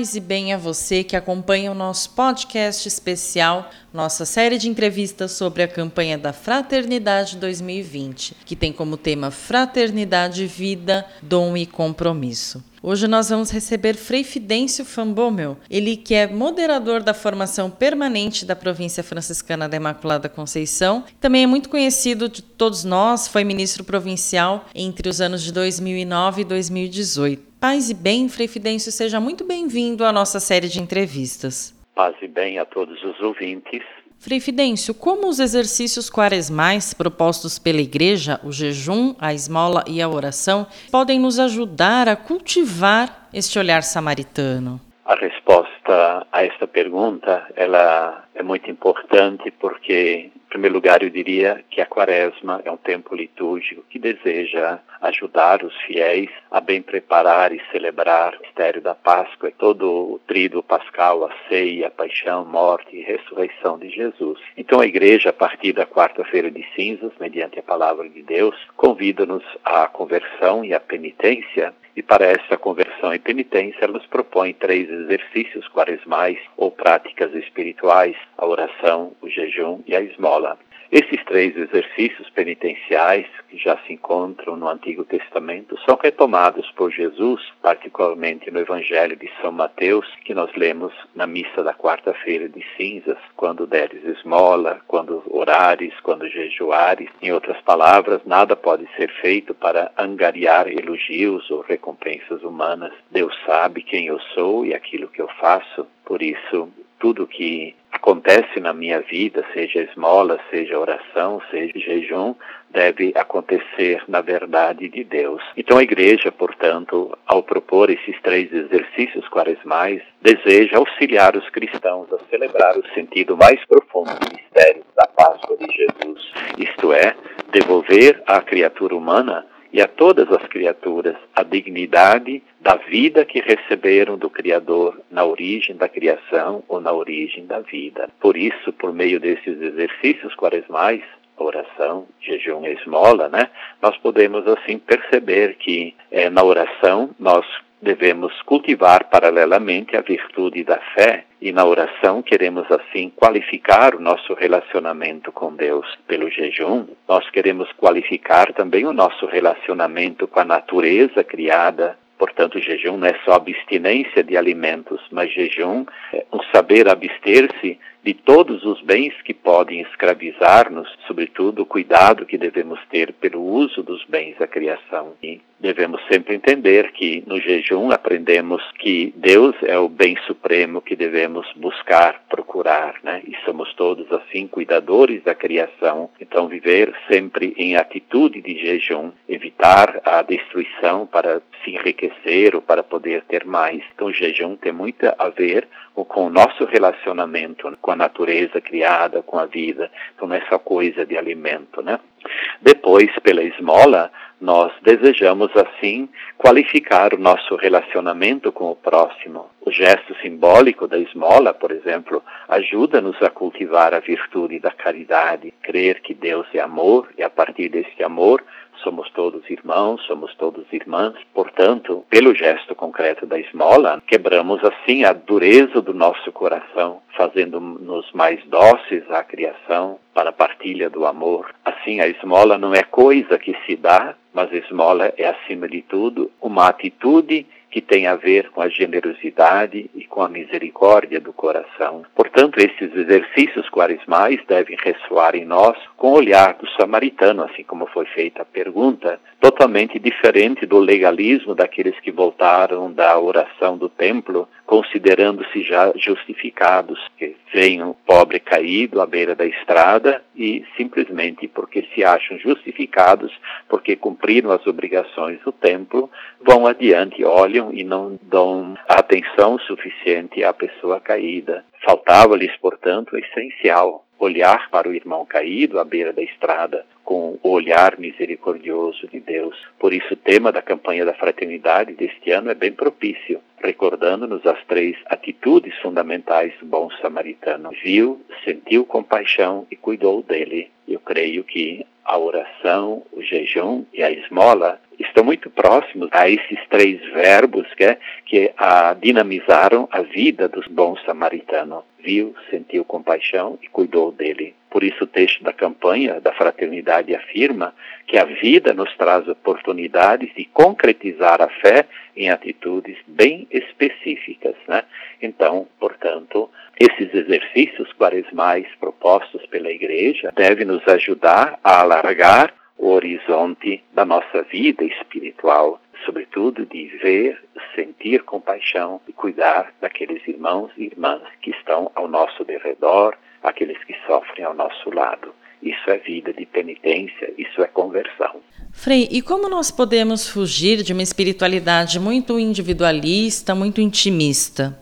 Paz e bem a você que acompanha o nosso podcast especial, nossa série de entrevistas sobre a campanha da Fraternidade 2020, que tem como tema Fraternidade, Vida, Dom e Compromisso. Hoje nós vamos receber Frei Fidêncio Fambomel, ele que é moderador da formação permanente da província franciscana da Imaculada Conceição, também é muito conhecido de todos nós, foi ministro provincial entre os anos de 2009 e 2018. Paz e bem, Frei Fidêncio, seja muito bem-vindo à nossa série de entrevistas. Paz e bem a todos os ouvintes. Frei Fidêncio, como os exercícios quaresmais propostos pela Igreja, o jejum, a esmola e a oração, podem nos ajudar a cultivar este olhar samaritano? A resposta a esta pergunta, ela é muito importante porque, primeiro lugar, eu diria que a quaresma é um tempo litúrgico que deseja ajudar os fiéis a bem preparar e celebrar o mistério da Páscoa e todo o tríduo pascal, a ceia, a paixão, morte e ressurreição de Jesus. Então a igreja, a partir da quarta-feira de cinzas, mediante a palavra de Deus, convida-nos à conversão e à penitência e para essa conversão e penitência, ela nos propõe três exercícios quaresmais ou práticas espirituais: a oração, o jejum e a esmola. Esses três exercícios penitenciais, que já se encontram no Antigo Testamento, são retomados por Jesus, particularmente no Evangelho de São Mateus, que nós lemos na missa da quarta-feira de cinzas, quando deres esmola, quando orares, quando jejuares. Em outras palavras, nada pode ser feito para angariar elogios ou recompensas humanas. Deus sabe quem eu sou e aquilo que eu faço, por isso tudo que acontece na minha vida, seja esmola, seja oração, seja jejum, deve acontecer na verdade de Deus. Então a igreja, portanto, ao propor esses três exercícios quaresmais, deseja auxiliar os cristãos a celebrar o sentido mais profundo do mistério da Páscoa de Jesus, isto é, devolver à criatura humana e a todas as criaturas a dignidade da vida que receberam do Criador na origem da criação ou na origem da vida. Por isso, por meio desses exercícios quaresmais, oração, jejum e esmola, né, nós podemos assim perceber que é, na oração nós devemos cultivar paralelamente a virtude da fé e na oração queremos assim qualificar o nosso relacionamento com Deus. Pelo jejum, nós queremos qualificar também o nosso relacionamento com a natureza criada. Portanto, jejum não é só abstinência de alimentos, mas jejum é um saber abster-se de todos os bens que podem escravizar-nos, sobretudo o cuidado que devemos ter pelo uso dos bens da criação. E devemos sempre entender que no jejum aprendemos que Deus é o bem supremo que devemos buscar, procurar, né? E somos todos assim cuidadores da criação. Então viver sempre em atitude de jejum, evitar a destruição para se enriquecer ou para poder ter mais. Então o jejum tem muito a ver com o nosso relacionamento com a natureza criada, com a vida. Então não é coisa de alimento, né? Depois, pela esmola, nós desejamos assim qualificar o nosso relacionamento com o próximo. O gesto simbólico da esmola, por exemplo, ajuda-nos a cultivar a virtude da caridade, crer que Deus é amor e a partir deste amor somos todos irmãos, somos todos irmãs. Portanto, pelo gesto concreto da esmola, quebramos assim a dureza do nosso coração, fazendo-nos mais dóceis à criação, para a partilha do amor. Assim, a esmola não é coisa que se dá, mas a esmola é, acima de tudo, uma atitude que tem a ver com a generosidade e com a misericórdia do coração. Portanto, esses exercícios quaresmais devem ressoar em nós com o olhar do samaritano, assim como foi feita a pergunta, totalmente diferente do legalismo daqueles que voltaram da oração do templo, considerando-se já justificados, que veem pobre caído à beira da estrada e simplesmente porque se acham justificados, porque cumpriram as obrigações do templo, vão adiante, olham e não dão atenção suficiente à pessoa caída. Faltava-lhes, portanto, o essencial, olhar para o irmão caído à beira da estrada com o olhar misericordioso de Deus. Por isso, o tema da campanha da fraternidade deste ano é bem propício, recordando-nos as três atitudes fundamentais do bom samaritano. Viu, sentiu compaixão e cuidou dele. Eu creio que a oração, o jejum e a esmola estão muito próximos a esses três verbos que, que a, dinamizaram a vida dos bons samaritanos. Viu, sentiu compaixão e cuidou dele. Por isso o texto da campanha da fraternidade afirma que a vida nos traz oportunidades de concretizar a fé em atitudes bem específicas. Né? Então, portanto, esses exercícios quaresmais propostos pela Igreja devem nos ajudar a alargar o horizonte da nossa vida espiritual, sobretudo de ver, sentir compaixão e cuidar daqueles irmãos e irmãs que estão ao nosso derredor, aqueles que sofrem ao nosso lado. Isso é vida de penitência, isso é conversão. Frei, e como nós podemos fugir de uma espiritualidade muito individualista, muito intimista?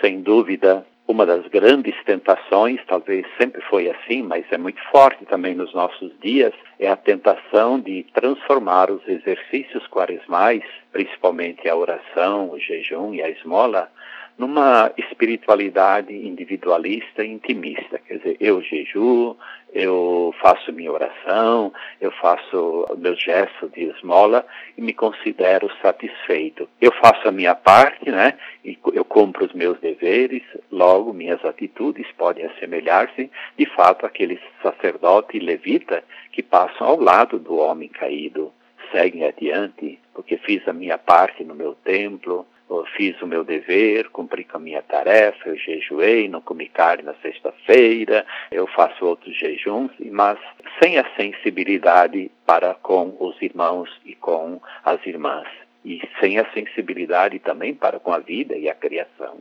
Sem dúvida, uma das grandes tentações, talvez sempre foi assim, mas é muito forte também nos nossos dias, é a tentação de transformar os exercícios quaresmais, principalmente a oração, o jejum e a esmola, numa espiritualidade individualista e intimista. Quer dizer, eu jejuo, eu faço minha oração, eu faço o meu gesto de esmola e me considero satisfeito. Eu faço a minha parte, né? E eu cumpro os meus deveres, logo minhas atitudes podem assemelhar-se, de fato, àquele sacerdote levita que passam ao lado do homem caído, seguem adiante, porque fiz a minha parte no meu templo, eu fiz o meu dever, cumpri com a minha tarefa, eu jejuei, não comi carne na sexta-feira, eu faço outros jejuns, mas sem a sensibilidade para com os irmãos e com as irmãs, e sem a sensibilidade também para com a vida e a criação.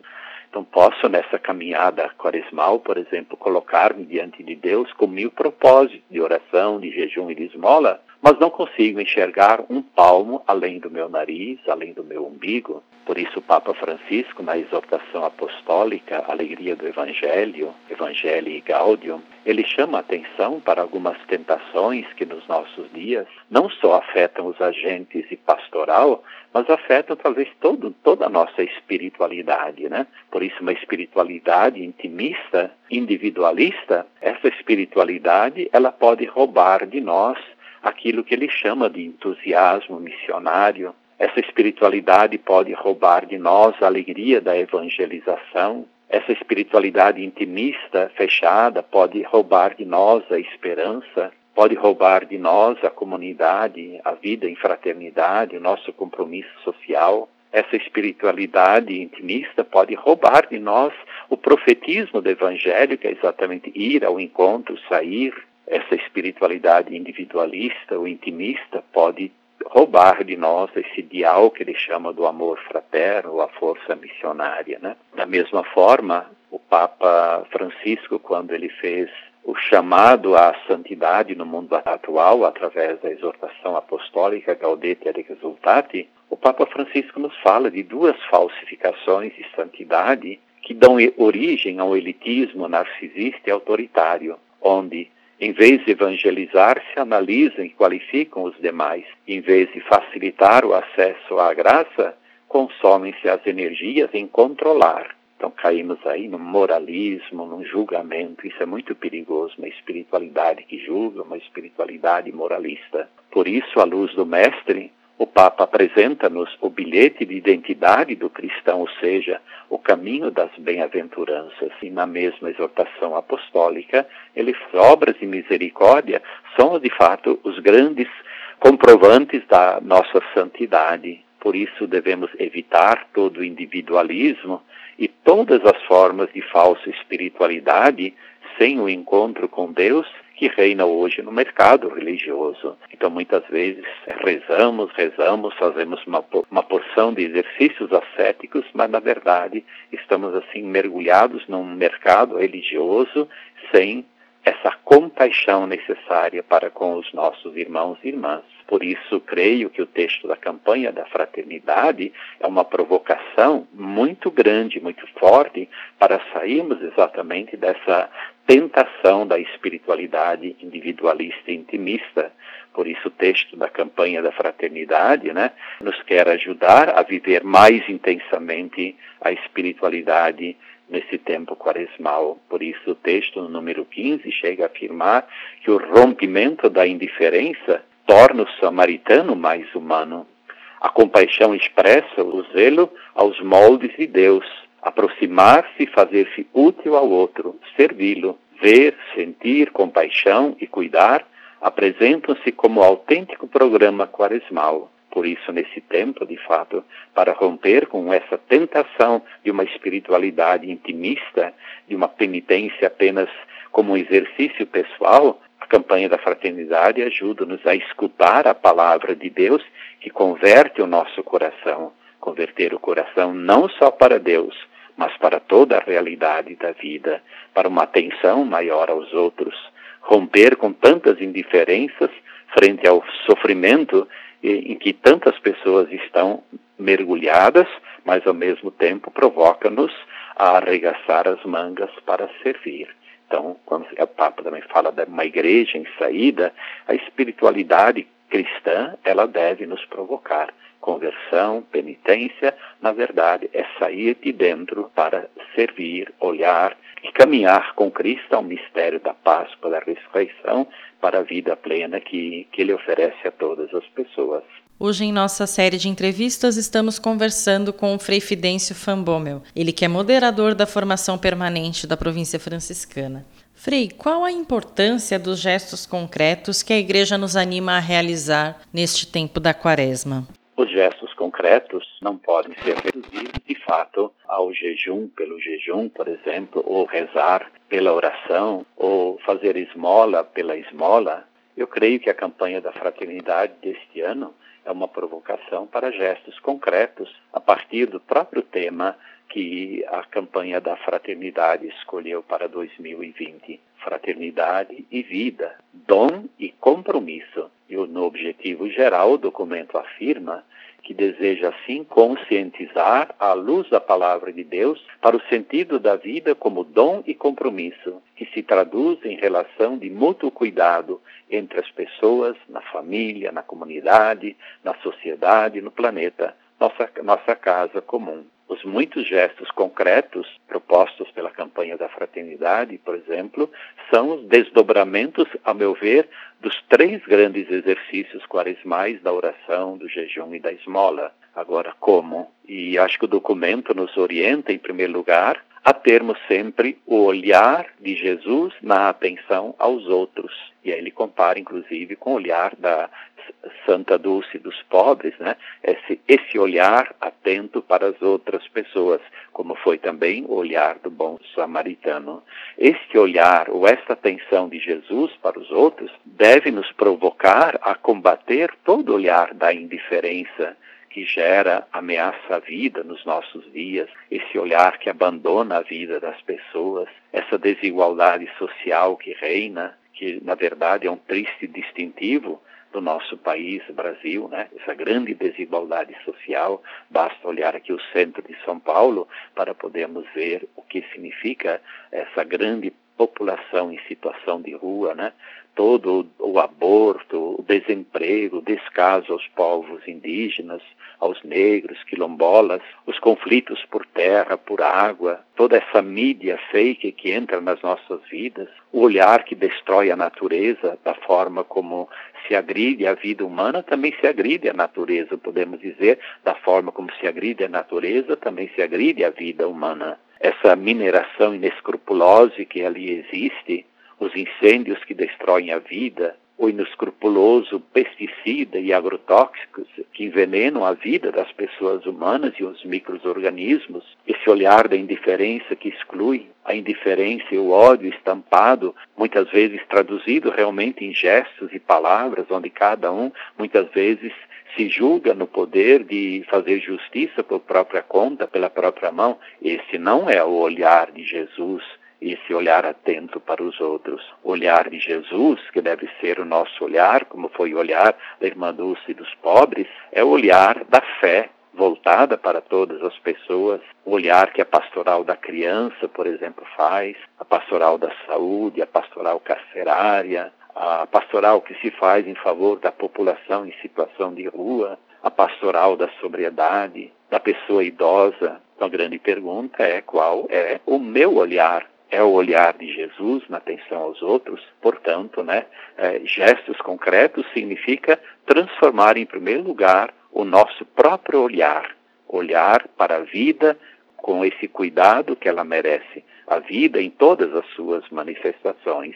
Então, posso, nessa caminhada quaresmal, por exemplo, colocar-me diante de Deus com mil propósitos de oração, de jejum e de esmola, mas não consigo enxergar um palmo além do meu nariz, além do meu umbigo. Por isso, o Papa Francisco, na exortação apostólica Alegria do Evangelho, Evangelii Gaudium, ele chama a atenção para algumas tentações que nos nossos dias não só afetam os agentes e pastoral, mas afetam talvez todo, toda a nossa espiritualidade, né? Por isso, uma espiritualidade intimista, individualista, essa espiritualidade, ela pode roubar de nós aquilo que ele chama de entusiasmo missionário. Essa espiritualidade pode roubar de nós a alegria da evangelização. Essa espiritualidade intimista, fechada, pode roubar de nós a esperança, pode roubar de nós a comunidade, a vida em fraternidade, o nosso compromisso social. Essa espiritualidade intimista pode roubar de nós o profetismo do Evangelho, que é exatamente ir ao encontro, sair, essa espiritualidade individualista ou intimista pode roubar de nós esse ideal que ele chama do amor fraterno, a força missionária. Né? Da mesma forma, o Papa Francisco, quando ele fez o chamado à santidade no mundo atual, através da exortação apostólica Gaudete et Exultate, o Papa Francisco nos fala de duas falsificações de santidade que dão origem ao elitismo narcisista e autoritário, onde em vez de evangelizar, se analisam e qualificam os demais. Em vez de facilitar o acesso à graça, consomem-se as energias em controlar. Então caímos aí no moralismo, num julgamento. Isso é muito perigoso, uma espiritualidade que julga, uma espiritualidade moralista. Por isso, à luz do Mestre, o Papa apresenta-nos o bilhete de identidade do cristão, ou seja, o caminho das bem-aventuranças. E na mesma exortação apostólica, ele obras de misericórdia são de fato os grandes comprovantes da nossa santidade. Por isso devemos evitar todo o individualismo e todas as formas de falsa espiritualidade sem o encontro com Deus que reina hoje no mercado religioso. Então, muitas vezes, rezamos, rezamos, fazemos uma, uma porção de exercícios ascéticos, mas, na verdade, estamos, assim, mergulhados num mercado religioso sem essa compaixão necessária para com os nossos irmãos e irmãs. Por isso, creio que o texto da campanha da fraternidade é uma provocação muito grande, muito forte, para sairmos exatamente dessa tentação da espiritualidade individualista e intimista. Por isso, o texto da campanha da fraternidade né, nos quer ajudar a viver mais intensamente a espiritualidade nesse tempo quaresmal. Por isso, o texto no número 15 chega a afirmar que o rompimento da indiferença torna o samaritano mais humano. A compaixão expressa o zelo aos moldes de Deus, aproximar-se e fazer-se útil ao outro, servi-lo. Ver, sentir compaixão e cuidar apresentam-se como autêntico programa quaresmal. Por isso, nesse tempo, de fato, para romper com essa tentação de uma espiritualidade intimista, de uma penitência apenas como um exercício pessoal, a campanha da fraternidade ajuda-nos a escutar a palavra de Deus que converte o nosso coração. Converter o coração não só para Deus, mas para toda a realidade da vida, para uma atenção maior aos outros. Romper com tantas indiferenças frente ao sofrimento em que tantas pessoas estão mergulhadas, mas ao mesmo tempo provoca-nos a arregaçar as mangas para servir. Então, quando o Papa também fala de uma igreja em saída, a espiritualidade cristã, ela deve nos provocar. Conversão, penitência, na verdade, é sair de dentro para servir, olhar e caminhar com Cristo ao mistério da Páscoa, da ressurreição, para a vida plena que, que Ele oferece a todas as pessoas. Hoje, em nossa série de entrevistas, estamos conversando com o Frei Fidêncio Fambomel, ele que é moderador da formação permanente da província franciscana. Frei, qual a importância dos gestos concretos que a Igreja nos anima a realizar neste tempo da quaresma? Os gestos não podem ser reduzidos, de fato, ao jejum pelo jejum, por exemplo, ou rezar pela oração, ou fazer esmola pela esmola. Eu creio que a campanha da fraternidade deste ano é uma provocação para gestos concretos a partir do próprio tema que a campanha da fraternidade escolheu para 2020. Fraternidade e vida, dom e compromisso. E no objetivo geral, o documento afirma que deseja assim conscientizar à luz da palavra de Deus para o sentido da vida como dom e compromisso, que se traduz em relação de mútuo cuidado entre as pessoas, na família, na comunidade, na sociedade, no planeta, nossa, nossa casa comum. Os muitos gestos concretos propostos pela campanha da fraternidade, por exemplo, são os desdobramentos, a meu ver, dos três grandes exercícios quaresmais da oração, do jejum e da esmola. Agora, como? E acho que o documento nos orienta, em primeiro lugar, a termos sempre o olhar de Jesus na atenção aos outros. E aí ele compara, inclusive, com o olhar da Santa Dulce dos pobres, né? Esse, esse olhar atento para as outras pessoas, como foi também o olhar do bom samaritano. Este olhar, ou esta atenção de Jesus para os outros, deve nos provocar a combater todo olhar da indiferença, que gera ameaça à vida nos nossos dias, esse olhar que abandona a vida das pessoas, essa desigualdade social que reina, que na verdade é um triste distintivo do nosso país, Brasil, né? essa grande desigualdade social. Basta olhar aqui o centro de São Paulo para podermos ver o que significa essa grande população em situação de rua, né? Todo o aborto, o desemprego, o descaso aos povos indígenas, aos negros, quilombolas, os conflitos por terra, por água, toda essa mídia fake que entra nas nossas vidas, o olhar que destrói a natureza, da forma como se agride a vida humana, também se agride a natureza, podemos dizer, da forma como se agride a natureza, também se agride a vida humana. Essa mineração inescrupulosa que ali existe, os incêndios que destroem a vida, o inescrupuloso pesticida e agrotóxicos que envenenam a vida das pessoas humanas e os microorganismos, esse olhar da indiferença que exclui, a indiferença e o ódio estampado, muitas vezes traduzido realmente em gestos e palavras, onde cada um muitas vezes se julga no poder de fazer justiça por própria conta, pela própria mão. Esse não é o olhar de Jesus esse olhar atento para os outros. Olhar de Jesus, que deve ser o nosso olhar, como foi o olhar da irmã Dulce dos pobres, é o olhar da fé voltada para todas as pessoas, o olhar que a pastoral da criança, por exemplo, faz, a pastoral da saúde, a pastoral carcerária, a pastoral que se faz em favor da população em situação de rua, a pastoral da sobriedade, da pessoa idosa. Então, a grande pergunta é qual é o meu olhar é o olhar de Jesus na atenção aos outros. Portanto, né, é, gestos concretos significa transformar em primeiro lugar o nosso próprio olhar, olhar para a vida com esse cuidado que ela merece, a vida em todas as suas manifestações.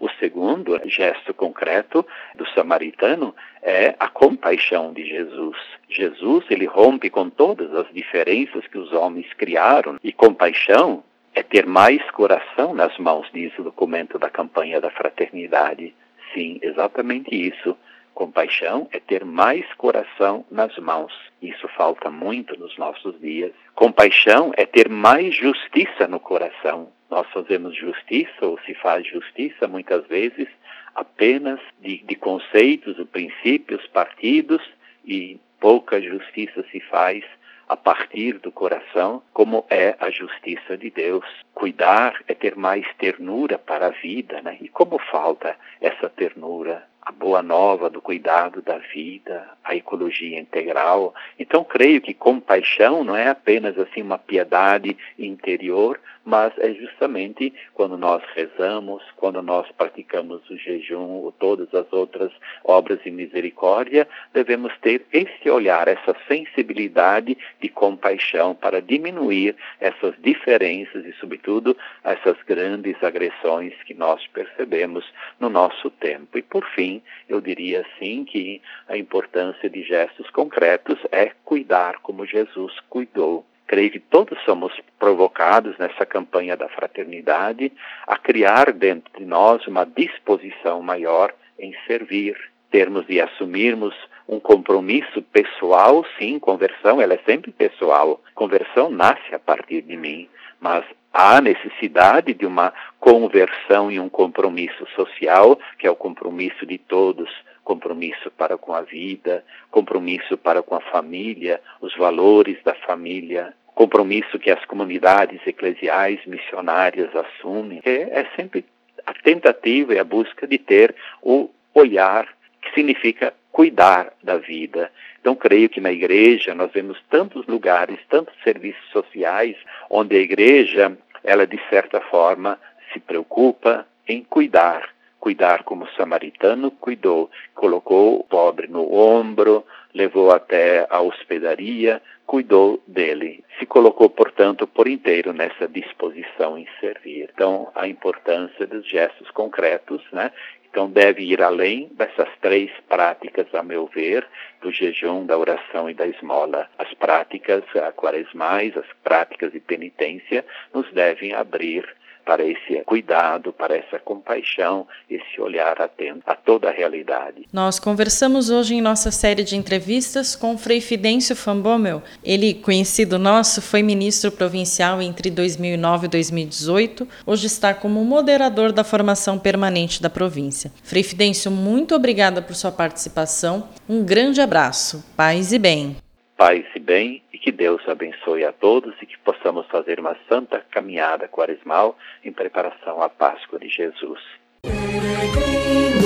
O segundo gesto concreto do samaritano é a compaixão de Jesus. Jesus, ele rompe com todas as diferenças que os homens criaram e compaixão é ter mais coração nas mãos, diz o documento da campanha da fraternidade. Sim, exatamente isso. Compaixão é ter mais coração nas mãos. Isso falta muito nos nossos dias. Compaixão é ter mais justiça no coração. Nós fazemos justiça, ou se faz justiça, muitas vezes, apenas de, de conceitos, princípios, partidos, e pouca justiça se faz a partir do coração, como é a justiça de Deus. Cuidar é ter mais ternura para a vida, né? E como falta essa ternura? A boa nova do cuidado da vida, a ecologia integral. Então, creio que compaixão não é apenas assim uma piedade interior, mas é justamente quando nós rezamos, quando nós praticamos o jejum ou todas as outras obras de misericórdia, devemos ter esse olhar, essa sensibilidade de compaixão para diminuir essas diferenças e, sobretudo, essas grandes agressões que nós percebemos no nosso tempo. E, por fim, eu diria assim que a importância de gestos concretos é cuidar como Jesus cuidou Creio que todos somos provocados nessa campanha da fraternidade a criar dentro de nós uma disposição maior em servir, termos de assumirmos um compromisso pessoal, sim, conversão, ela é sempre pessoal. Conversão nasce a partir de mim, mas há necessidade de uma conversão e um compromisso social, que é o compromisso de todos, compromisso para com a vida, compromisso para com a família, os valores da família, compromisso que as comunidades eclesiais missionárias assumem. É, é sempre a tentativa e a busca de ter o olhar que significa cuidar da vida. Então, creio que na igreja nós vemos tantos lugares, tantos serviços sociais, onde a igreja, ela de certa forma, se preocupa em cuidar cuidar como o samaritano cuidou, colocou o pobre no ombro, levou até a hospedaria, cuidou dele. Se colocou, portanto, por inteiro nessa disposição em servir. Então, a importância dos gestos concretos, né? Então, deve ir além dessas três práticas, a meu ver, do jejum, da oração e da esmola. As práticas quaresmais, as práticas de penitência, nos devem abrir para esse cuidado, para essa compaixão, esse olhar atento a toda a realidade. Nós conversamos hoje em nossa série de entrevistas com Frei Fidêncio Fambomel. Ele, conhecido nosso, foi ministro provincial entre 2009 e 2018. Hoje está como moderador da formação permanente da província. Frei Fidêncio, muito obrigada por sua participação. Um grande abraço. Paz e bem. Paz e bem e que Deus abençoe a todos e que possamos fazer uma santa caminhada quaresmal em preparação à Páscoa de Jesus. Peregrinos,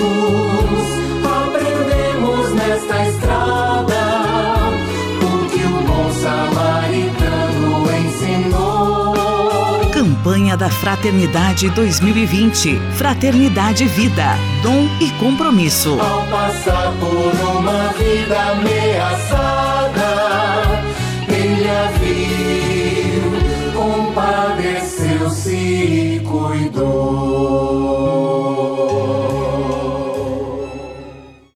aprendemos nesta estrada o que o bom samaritano ensinou. Campanha da Fraternidade 2020. Fraternidade Vida. Dom e compromisso. Ao passar por uma vida ameaçada, viu, compadeceu-se e cuidou.